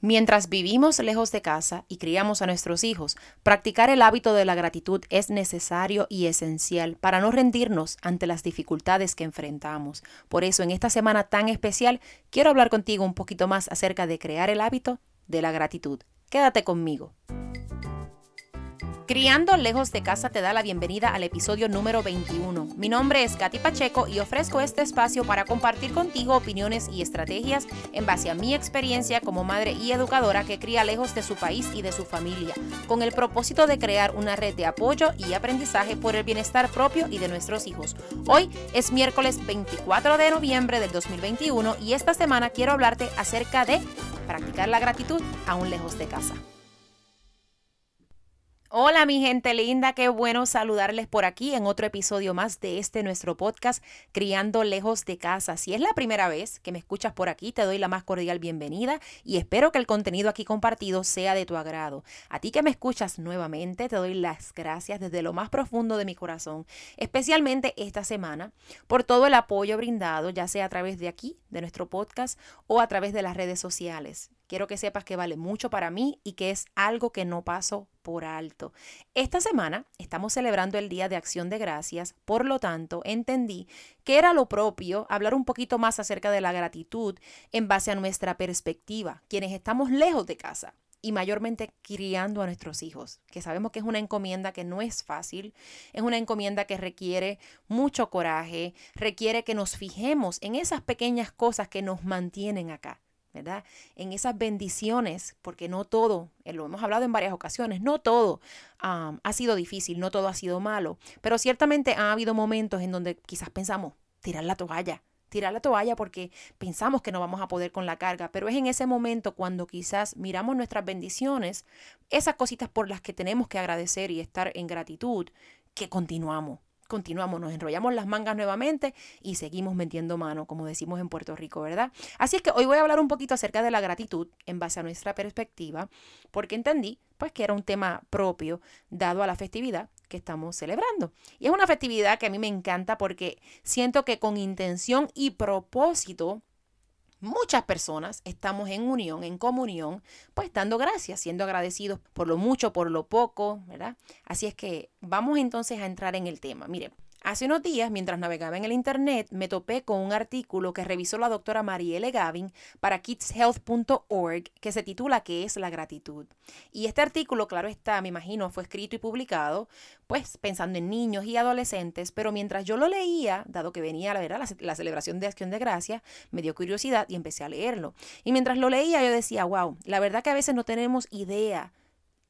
Mientras vivimos lejos de casa y criamos a nuestros hijos, practicar el hábito de la gratitud es necesario y esencial para no rendirnos ante las dificultades que enfrentamos. Por eso, en esta semana tan especial, quiero hablar contigo un poquito más acerca de crear el hábito de la gratitud. Quédate conmigo. Criando lejos de casa te da la bienvenida al episodio número 21. Mi nombre es Katy Pacheco y ofrezco este espacio para compartir contigo opiniones y estrategias en base a mi experiencia como madre y educadora que cría lejos de su país y de su familia, con el propósito de crear una red de apoyo y aprendizaje por el bienestar propio y de nuestros hijos. Hoy es miércoles 24 de noviembre del 2021 y esta semana quiero hablarte acerca de practicar la gratitud aún lejos de casa. Hola mi gente linda, qué bueno saludarles por aquí en otro episodio más de este nuestro podcast Criando lejos de casa. Si es la primera vez que me escuchas por aquí, te doy la más cordial bienvenida y espero que el contenido aquí compartido sea de tu agrado. A ti que me escuchas nuevamente, te doy las gracias desde lo más profundo de mi corazón, especialmente esta semana, por todo el apoyo brindado, ya sea a través de aquí, de nuestro podcast o a través de las redes sociales. Quiero que sepas que vale mucho para mí y que es algo que no paso por alto. Esta semana estamos celebrando el Día de Acción de Gracias, por lo tanto entendí que era lo propio hablar un poquito más acerca de la gratitud en base a nuestra perspectiva, quienes estamos lejos de casa y mayormente criando a nuestros hijos, que sabemos que es una encomienda que no es fácil, es una encomienda que requiere mucho coraje, requiere que nos fijemos en esas pequeñas cosas que nos mantienen acá. En esas bendiciones, porque no todo, eh, lo hemos hablado en varias ocasiones, no todo ha sido difícil, no todo ha sido malo, pero ciertamente ha habido momentos en donde quizás pensamos tirar la toalla, tirar la toalla porque pensamos que no vamos a poder con la carga, pero es en ese momento cuando quizás miramos nuestras bendiciones, esas cositas por las que tenemos que agradecer y estar en gratitud, que continuamos continuamos, nos enrollamos las mangas nuevamente y seguimos metiendo mano, como decimos en Puerto Rico, ¿verdad? Así es que hoy voy a hablar un poquito acerca de la gratitud en base a nuestra perspectiva, porque entendí pues que era un tema propio dado a la festividad que estamos celebrando. Y es una festividad que a mí me encanta porque siento que con intención y propósito Muchas personas estamos en unión, en comunión, pues dando gracias, siendo agradecidos por lo mucho, por lo poco, ¿verdad? Así es que vamos entonces a entrar en el tema. Mire, Hace unos días, mientras navegaba en el Internet, me topé con un artículo que revisó la doctora Marielle Gavin para kidshealth.org que se titula ¿Qué es la gratitud? Y este artículo, claro está, me imagino, fue escrito y publicado, pues pensando en niños y adolescentes, pero mientras yo lo leía, dado que venía la, verdad, la, la celebración de Acción de Gracia, me dio curiosidad y empecé a leerlo. Y mientras lo leía, yo decía, wow, la verdad que a veces no tenemos idea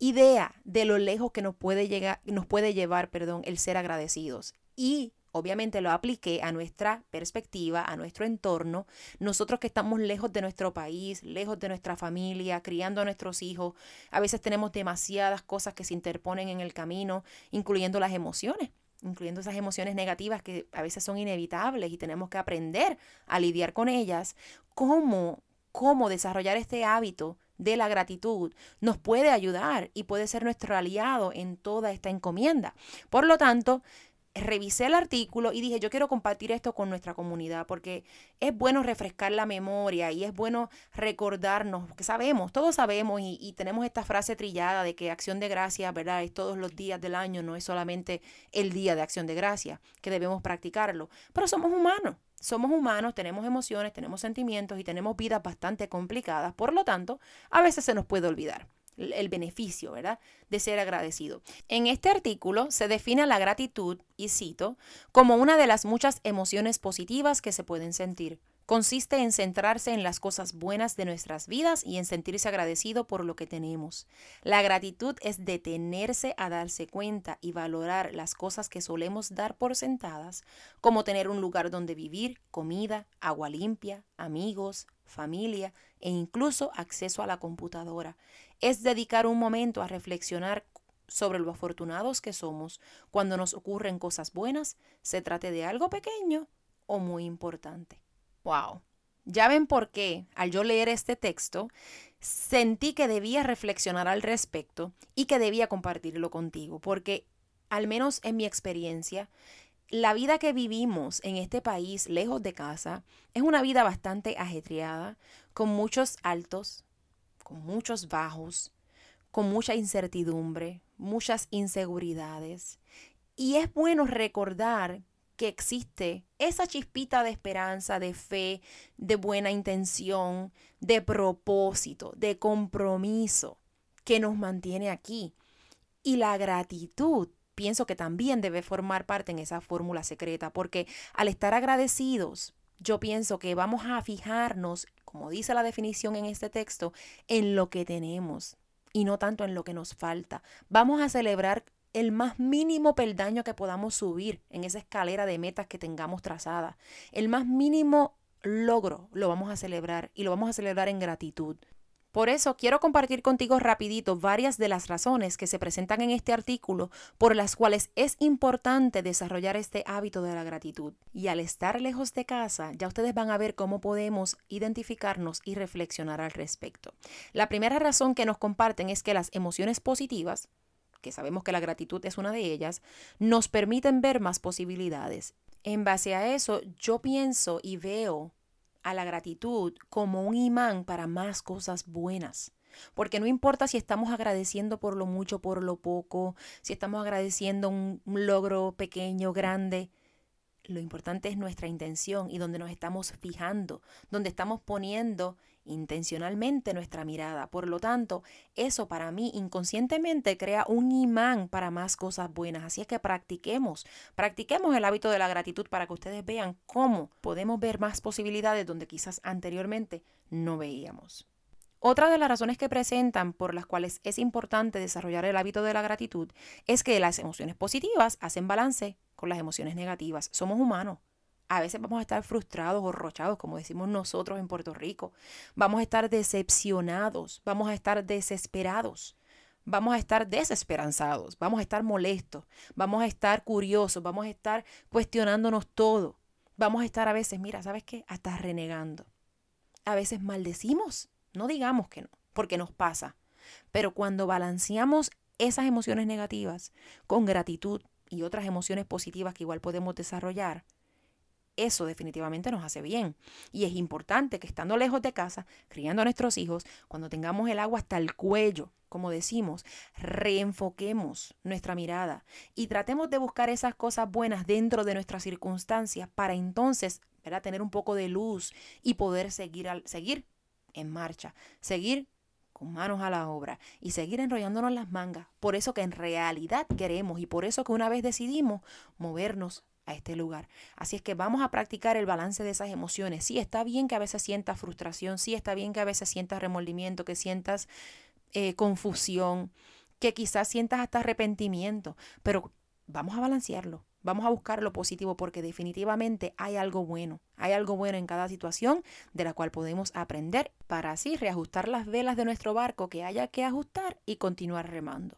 idea de lo lejos que nos puede llegar, nos puede llevar, perdón, el ser agradecidos y obviamente lo apliqué a nuestra perspectiva, a nuestro entorno. Nosotros que estamos lejos de nuestro país, lejos de nuestra familia, criando a nuestros hijos, a veces tenemos demasiadas cosas que se interponen en el camino, incluyendo las emociones incluyendo esas emociones negativas que a veces son inevitables y tenemos que aprender a lidiar con ellas, cómo, cómo desarrollar este hábito de la gratitud nos puede ayudar y puede ser nuestro aliado en toda esta encomienda. Por lo tanto, revisé el artículo y dije, yo quiero compartir esto con nuestra comunidad porque es bueno refrescar la memoria y es bueno recordarnos, que sabemos, todos sabemos y, tenemos esta frase trillada de que acción de gracia, ¿verdad? Es todos los días del año, no es solamente el día de acción de gracia, que debemos practicarlo, pero somos humanos. Somos humanos, tenemos emociones, tenemos sentimientos y tenemos vidas bastante complicadas. Por lo tanto, a veces se nos puede olvidar el beneficio, ¿verdad? De ser agradecido. En este artículo se define la gratitud, y cito, como una de las muchas emociones positivas que se pueden sentir. Consiste en centrarse en las cosas buenas de nuestras vidas y en sentirse agradecido por lo que tenemos. La gratitud es detenerse a darse cuenta y valorar las cosas que solemos dar por sentadas, como tener un lugar donde vivir, comida, agua limpia, amigos, familia e incluso acceso a la computadora es dedicar un momento a reflexionar sobre lo afortunados que somos cuando nos ocurren cosas buenas, se trate de algo pequeño o muy importante. ¡Wow! Ya ven por qué, al yo leer este texto, sentí que debía reflexionar al respecto y que debía compartirlo contigo, porque al menos en mi experiencia, la vida que vivimos en este país, lejos de casa, es una vida bastante ajetreada, con muchos altos, con muchos bajos, con mucha incertidumbre, muchas inseguridades. Y es bueno recordar que existe esa chispita de esperanza, de fe, de buena intención, de propósito, de compromiso que nos mantiene aquí. Y la gratitud pienso que también debe formar parte en esa fórmula secreta, porque al estar agradecidos, yo pienso que vamos a fijarnos, como dice la definición en este texto, en lo que tenemos y no tanto en lo que nos falta. Vamos a celebrar el más mínimo peldaño que podamos subir en esa escalera de metas que tengamos trazada. El más mínimo logro lo vamos a celebrar y lo vamos a celebrar en gratitud. Por eso quiero compartir contigo rapidito varias de las razones que se presentan en este artículo por las cuales es importante desarrollar este hábito de la gratitud. Y al estar lejos de casa, ya ustedes van a ver cómo podemos identificarnos y reflexionar al respecto. La primera razón que nos comparten es que las emociones positivas, que sabemos que la gratitud es una de ellas, nos permiten ver más posibilidades. En base a eso, yo pienso y veo a la gratitud como un imán para más cosas buenas. Porque no importa si estamos agradeciendo por lo mucho, por lo poco, si estamos agradeciendo un logro pequeño, grande, lo importante es nuestra intención y donde nos estamos fijando, donde estamos poniendo intencionalmente nuestra mirada. Por lo tanto, eso para mí inconscientemente crea un imán para más cosas buenas. Así es que practiquemos, practiquemos el hábito de la gratitud para que ustedes vean cómo podemos ver más posibilidades donde quizás anteriormente no veíamos. Otra de las razones que presentan por las cuales es importante desarrollar el hábito de la gratitud es que las emociones positivas hacen balance con las emociones negativas. Somos humanos. A veces vamos a estar frustrados o rochados, como decimos nosotros en Puerto Rico. Vamos a estar decepcionados, vamos a estar desesperados, vamos a estar desesperanzados, vamos a estar molestos, vamos a estar curiosos, vamos a estar cuestionándonos todo. Vamos a estar a veces, mira, ¿sabes qué? Hasta renegando. A veces maldecimos no digamos que no, porque nos pasa. Pero cuando balanceamos esas emociones negativas con gratitud y otras emociones positivas que igual podemos desarrollar, eso definitivamente nos hace bien. Y es importante que estando lejos de casa, criando a nuestros hijos, cuando tengamos el agua hasta el cuello, como decimos, reenfoquemos nuestra mirada y tratemos de buscar esas cosas buenas dentro de nuestras circunstancias para entonces tener un poco de luz y poder seguir, al, seguir en marcha, seguir con manos a la obra y seguir enrollándonos las mangas. Por eso que en realidad queremos y por eso que una vez decidimos movernos a este lugar. Así es que vamos a practicar el balance de esas emociones. Sí, está bien que a veces sientas frustración, sí, está bien que a veces sientas remordimiento, que sientas eh, confusión, que quizás sientas hasta arrepentimiento, pero vamos a balancearlo. Vamos a buscar lo positivo porque definitivamente hay algo bueno. Hay algo bueno en cada situación de la cual podemos aprender para así reajustar las velas de nuestro barco que haya que ajustar y continuar remando.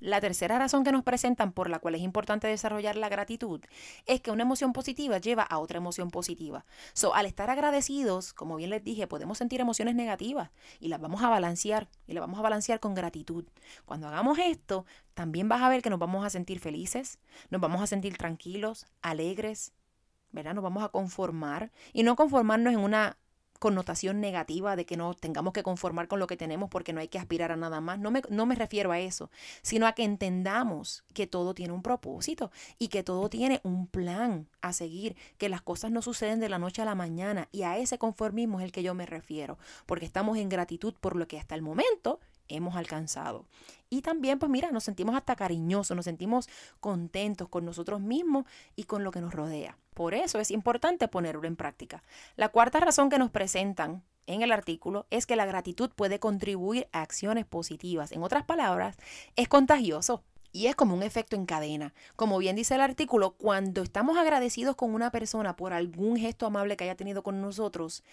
La tercera razón que nos presentan por la cual es importante desarrollar la gratitud es que una emoción positiva lleva a otra emoción positiva. So, al estar agradecidos, como bien les dije, podemos sentir emociones negativas y las vamos a balancear y las vamos a balancear con gratitud. Cuando hagamos esto, también vas a ver que nos vamos a sentir felices, nos vamos a sentir tranquilos, alegres, ¿verdad? Nos vamos a conformar y no conformarnos en una connotación negativa de que no tengamos que conformar con lo que tenemos porque no hay que aspirar a nada más. No me, no me refiero a eso, sino a que entendamos que todo tiene un propósito y que todo tiene un plan a seguir, que las cosas no suceden de la noche a la mañana y a ese conformismo es el que yo me refiero, porque estamos en gratitud por lo que hasta el momento hemos alcanzado. Y también, pues mira, nos sentimos hasta cariñosos, nos sentimos contentos con nosotros mismos y con lo que nos rodea. Por eso es importante ponerlo en práctica. La cuarta razón que nos presentan en el artículo es que la gratitud puede contribuir a acciones positivas. En otras palabras, es contagioso. Y es como un efecto en cadena. Como bien dice el artículo, cuando estamos agradecidos con una persona por algún gesto amable que haya tenido con nosotros,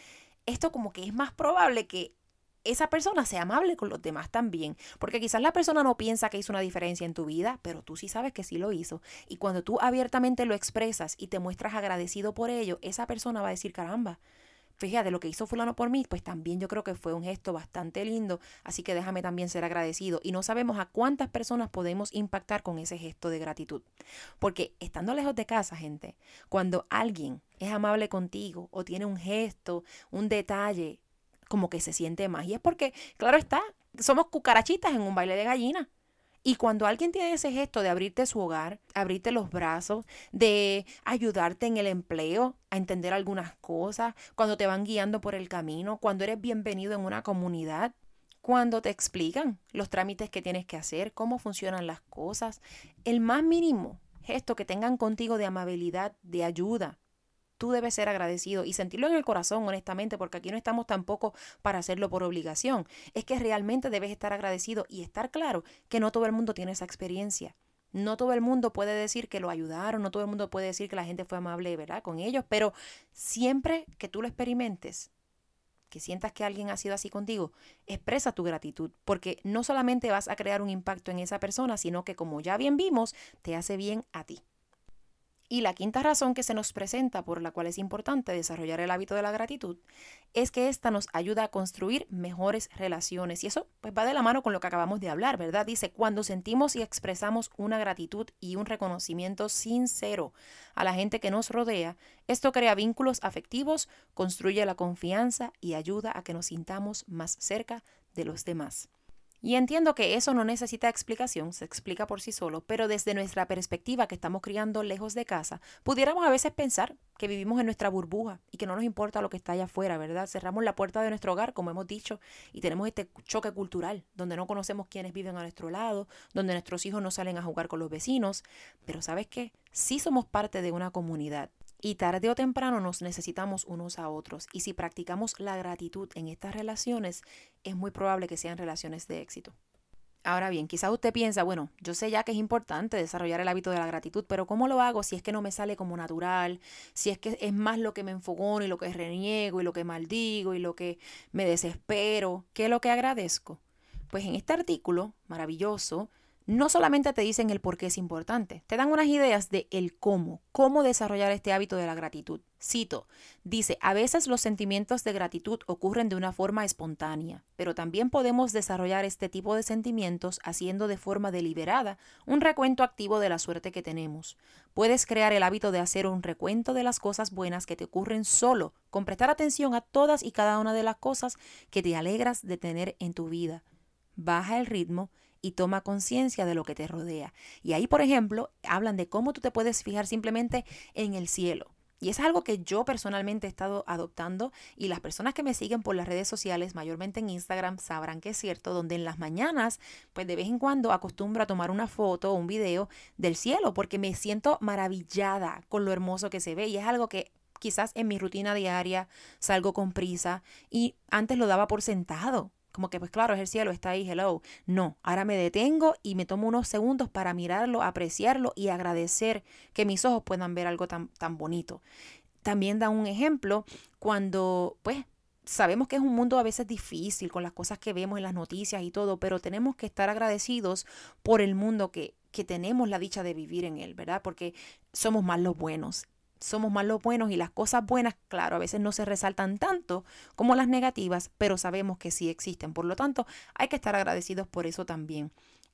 esto como que es más probable que esa persona sea amable con los demás también. Porque quizás la persona no piensa que hizo una diferencia en tu vida, pero tú sí sabes que sí lo hizo. Y cuando tú abiertamente lo expresas y te muestras agradecido por ello, esa persona va a decir, caramba, fíjate, lo que hizo fulano por mí, pues también yo creo que fue un gesto bastante lindo, así que déjame también ser agradecido. Y no sabemos a cuántas personas podemos impactar con ese gesto de gratitud. Porque estando lejos de casa, gente, cuando alguien es amable contigo o tiene un gesto, un detalle como que se siente más. Y es porque, claro está, somos cucarachitas en un baile de gallina. Y cuando alguien tiene ese gesto de abrirte su hogar, abrirte los brazos, de ayudarte en el empleo, a entender algunas cosas, cuando te van guiando por el camino, cuando eres bienvenido en una comunidad, cuando te explican los trámites que tienes que hacer, cómo funcionan las cosas, el más mínimo gesto que tengan contigo de amabilidad, de ayuda, tú debes ser agradecido y sentirlo en el corazón, honestamente, porque aquí no estamos tampoco para hacerlo por obligación. Es que realmente debes estar agradecido y estar claro que no todo el mundo tiene esa experiencia. No todo el mundo puede decir que lo ayudaron, no todo el mundo puede decir que la gente fue amable, ¿verdad? Con ellos, pero siempre que tú lo experimentes, que sientas que alguien ha sido así contigo, expresa tu gratitud, porque no solamente vas a crear un impacto en esa persona, sino que como ya bien vimos, te hace bien a ti. Y la quinta razón que se nos presenta por la cual es importante desarrollar el hábito de la gratitud es que ésta nos ayuda a construir mejores relaciones. Y eso pues va de la mano con lo que acabamos de hablar, ¿verdad? Dice, cuando sentimos y expresamos una gratitud y un reconocimiento sincero a la gente que nos rodea, esto crea vínculos afectivos, construye la confianza y ayuda a que nos sintamos más cerca de los demás. Y entiendo que eso no necesita explicación, se explica por sí solo, pero desde nuestra perspectiva que estamos criando lejos de casa, pudiéramos a veces pensar que vivimos en nuestra burbuja y que no nos importa lo que está allá afuera, ¿verdad? Cerramos la puerta de nuestro hogar, como hemos dicho, y tenemos este choque cultural, donde no conocemos quiénes viven a nuestro lado, donde nuestros hijos no salen a jugar con los vecinos, pero ¿sabes qué? Sí somos parte de una comunidad y tarde o temprano nos necesitamos unos a otros. Y si practicamos la gratitud en estas relaciones, es muy probable que sean relaciones de éxito. Ahora bien, quizás usted piensa, bueno, yo sé ya que es importante desarrollar el hábito de la gratitud, pero ¿cómo lo hago si es que no me sale como natural? Si es que es más lo que me enfogono y lo que reniego y lo que maldigo y lo que me desespero, ¿qué es lo que agradezco? Pues en este artículo maravilloso no solamente te dicen el por qué es importante, te dan unas ideas de el cómo, cómo desarrollar este hábito de la gratitud. Cito, dice, a veces los sentimientos de gratitud ocurren de una forma espontánea, pero también podemos desarrollar este tipo de sentimientos haciendo de forma deliberada un recuento activo de la suerte que tenemos. Puedes crear el hábito de hacer un recuento de las cosas buenas que te ocurren solo, con prestar atención a todas y cada una de las cosas que te alegras de tener en tu vida. Baja el ritmo y toma conciencia de lo que te rodea. Y ahí, por ejemplo, hablan de cómo tú te puedes fijar simplemente en el cielo. Y es algo que yo personalmente he estado adoptando y las personas que me siguen por las redes sociales, mayormente en Instagram, sabrán que es cierto, donde en las mañanas, pues de vez en cuando acostumbro a tomar una foto o un video del cielo porque me siento maravillada con lo hermoso que se ve y es algo que quizás en mi rutina diaria salgo con prisa y antes lo daba por sentado como que pues claro, es el cielo, está ahí, hello. No, ahora me detengo y me tomo unos segundos para mirarlo, apreciarlo y agradecer que mis ojos puedan ver algo tan, tan bonito. También da un ejemplo cuando pues sabemos que es un mundo a veces difícil con las cosas que vemos en las noticias y todo, pero tenemos que estar agradecidos por el mundo que, que tenemos la dicha de vivir en él, ¿verdad? Porque somos más los buenos somos más los buenos y las cosas buenas, claro, a veces no se resaltan tanto como las negativas, pero sabemos que sí existen. Por lo tanto, hay que estar agradecidos por eso también.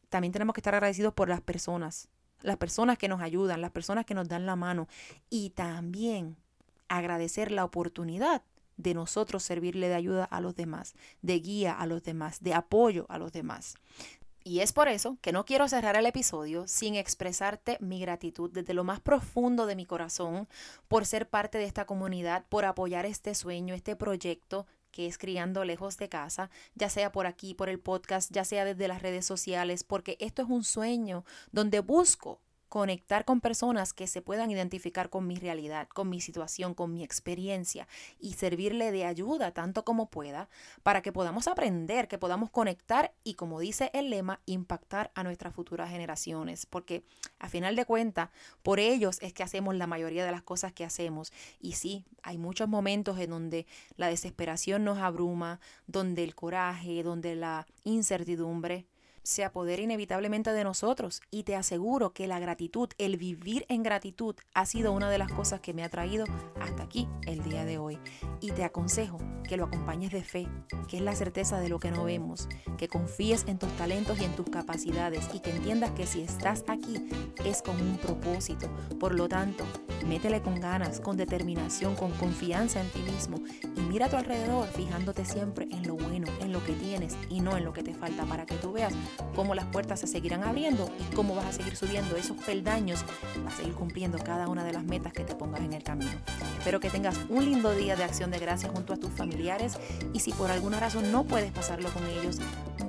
También tenemos que estar agradecidos por las personas, las personas que nos ayudan, las personas que nos dan la mano y también agradecer la oportunidad de nosotros servirle de ayuda a los demás, de guía a los demás, de apoyo a los demás. Y es por eso que no quiero cerrar el episodio sin expresarte mi gratitud desde lo más profundo de mi corazón por ser parte de esta comunidad, por apoyar este sueño, este proyecto que es criando lejos de casa, ya sea por aquí, por el podcast, ya sea desde las redes sociales, porque esto es un sueño donde busco conectar con personas que se puedan identificar con mi realidad, con mi situación, con mi experiencia y servirle de ayuda tanto como pueda para que podamos aprender, que podamos conectar y como dice el lema, impactar a nuestras futuras generaciones, porque a final de cuentas, por ellos es que hacemos la mayoría de las cosas que hacemos. Y sí, hay muchos momentos en donde la desesperación nos abruma, donde el coraje, donde la incertidumbre se apodera inevitablemente de nosotros y te aseguro que la gratitud, el vivir en gratitud ha sido una de las cosas que me ha traído hasta aquí el día de hoy. Y te aconsejo que lo acompañes de fe, que es la certeza de lo que no vemos, que confíes en tus talentos y en tus capacidades y que entiendas que si estás aquí es con un propósito. Por lo tanto, métele con ganas, con determinación, con confianza en ti mismo y mira a tu alrededor fijándote siempre en lo bueno, en lo que tienes y no en lo que te falta para que tú veas cómo las puertas se seguirán abriendo y cómo vas a seguir subiendo esos peldaños para seguir cumpliendo cada una de las metas que te pongas en el camino. Espero que tengas un lindo día de acción de gracias junto a tus familiares y si por alguna razón no puedes pasarlo con ellos,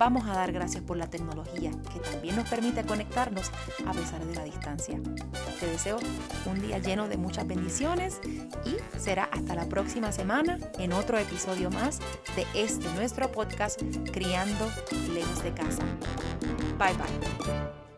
vamos a dar gracias por la tecnología que también nos permite conectarnos a pesar de la distancia. Te deseo un día lleno de muchas bendiciones y será hasta la próxima semana en otro episodio más de este nuestro podcast Criando lejos de casa. Bye bye.